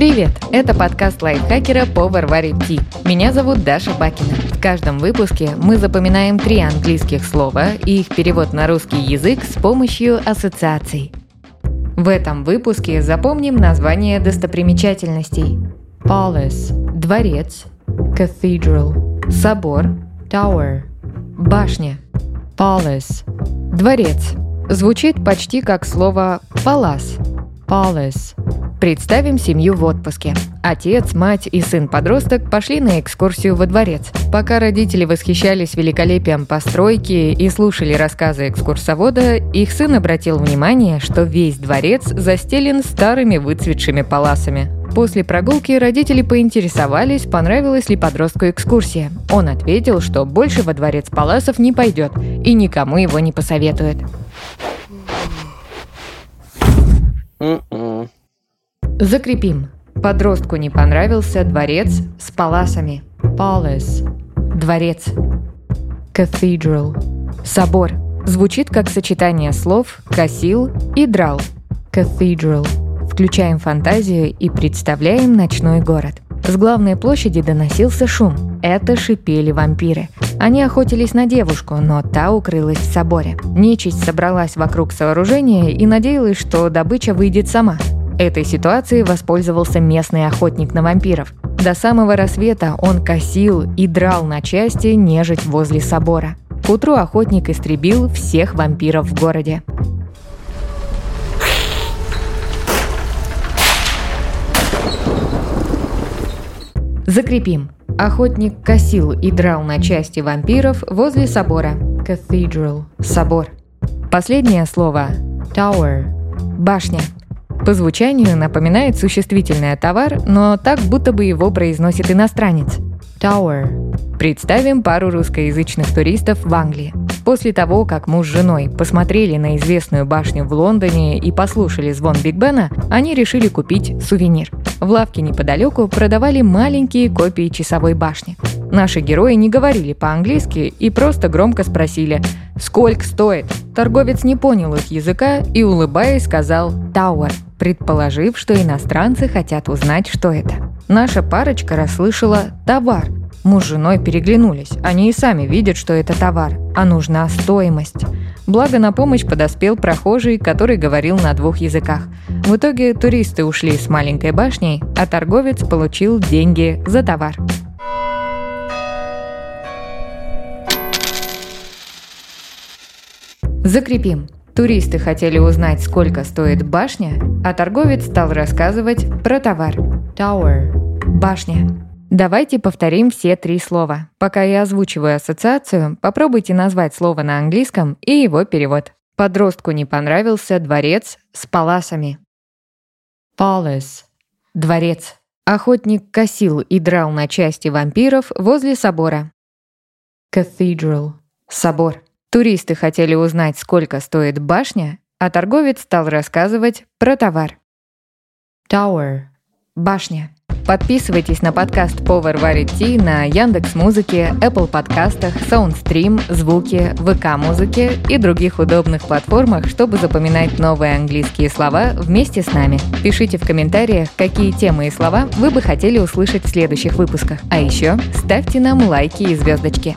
Привет! Это подкаст лайфхакера по Варваре Ти. Меня зовут Даша Бакина. В каждом выпуске мы запоминаем три английских слова и их перевод на русский язык с помощью ассоциаций. В этом выпуске запомним название достопримечательностей. Palace – дворец, Cathedral – собор, Tower – башня, Palace – дворец. Звучит почти как слово «палас» – Palace – Представим семью в отпуске. Отец, мать и сын-подросток пошли на экскурсию во дворец. Пока родители восхищались великолепием постройки и слушали рассказы экскурсовода, их сын обратил внимание, что весь дворец застелен старыми выцветшими паласами. После прогулки родители поинтересовались, понравилась ли подростку экскурсия. Он ответил, что больше во дворец Паласов не пойдет и никому его не посоветует. Закрепим. Подростку не понравился дворец с паласами. Palace. Дворец. Cathedral. Собор. Звучит как сочетание слов «косил» и «драл». Cathedral. Включаем фантазию и представляем ночной город. С главной площади доносился шум. Это шипели вампиры. Они охотились на девушку, но та укрылась в соборе. Нечисть собралась вокруг сооружения и надеялась, что добыча выйдет сама. Этой ситуацией воспользовался местный охотник на вампиров. До самого рассвета он косил и драл на части нежить возле собора. К утру охотник истребил всех вампиров в городе. Закрепим. Охотник косил и драл на части вампиров возле собора. Cathedral. Собор. Последнее слово. Tower. Башня. По звучанию напоминает существительное «товар», но так, будто бы его произносит иностранец. Tower. Представим пару русскоязычных туристов в Англии. После того, как муж с женой посмотрели на известную башню в Лондоне и послушали звон Биг Бена, они решили купить сувенир. В лавке неподалеку продавали маленькие копии часовой башни. Наши герои не говорили по-английски и просто громко спросили «Сколько стоит?». Торговец не понял их языка и, улыбаясь, сказал «Tower», предположив, что иностранцы хотят узнать, что это. Наша парочка расслышала «товар», Муж с женой переглянулись. Они и сами видят, что это товар, а нужна стоимость. Благо на помощь подоспел прохожий, который говорил на двух языках. В итоге туристы ушли с маленькой башней, а торговец получил деньги за товар. Закрепим. Туристы хотели узнать, сколько стоит башня, а торговец стал рассказывать про товар. Tower. Башня. Давайте повторим все три слова. Пока я озвучиваю ассоциацию, попробуйте назвать слово на английском и его перевод. Подростку не понравился дворец с паласами. Palace – дворец. Охотник косил и драл на части вампиров возле собора. Cathedral – собор. Туристы хотели узнать, сколько стоит башня, а торговец стал рассказывать про товар. Tower – башня. Подписывайтесь на подкаст Повар варит ти на Яндекс Музыке, Apple подкастах, Soundstream, Звуки, ВК Музыке и других удобных платформах, чтобы запоминать новые английские слова вместе с нами. Пишите в комментариях, какие темы и слова вы бы хотели услышать в следующих выпусках. А еще ставьте нам лайки и звездочки.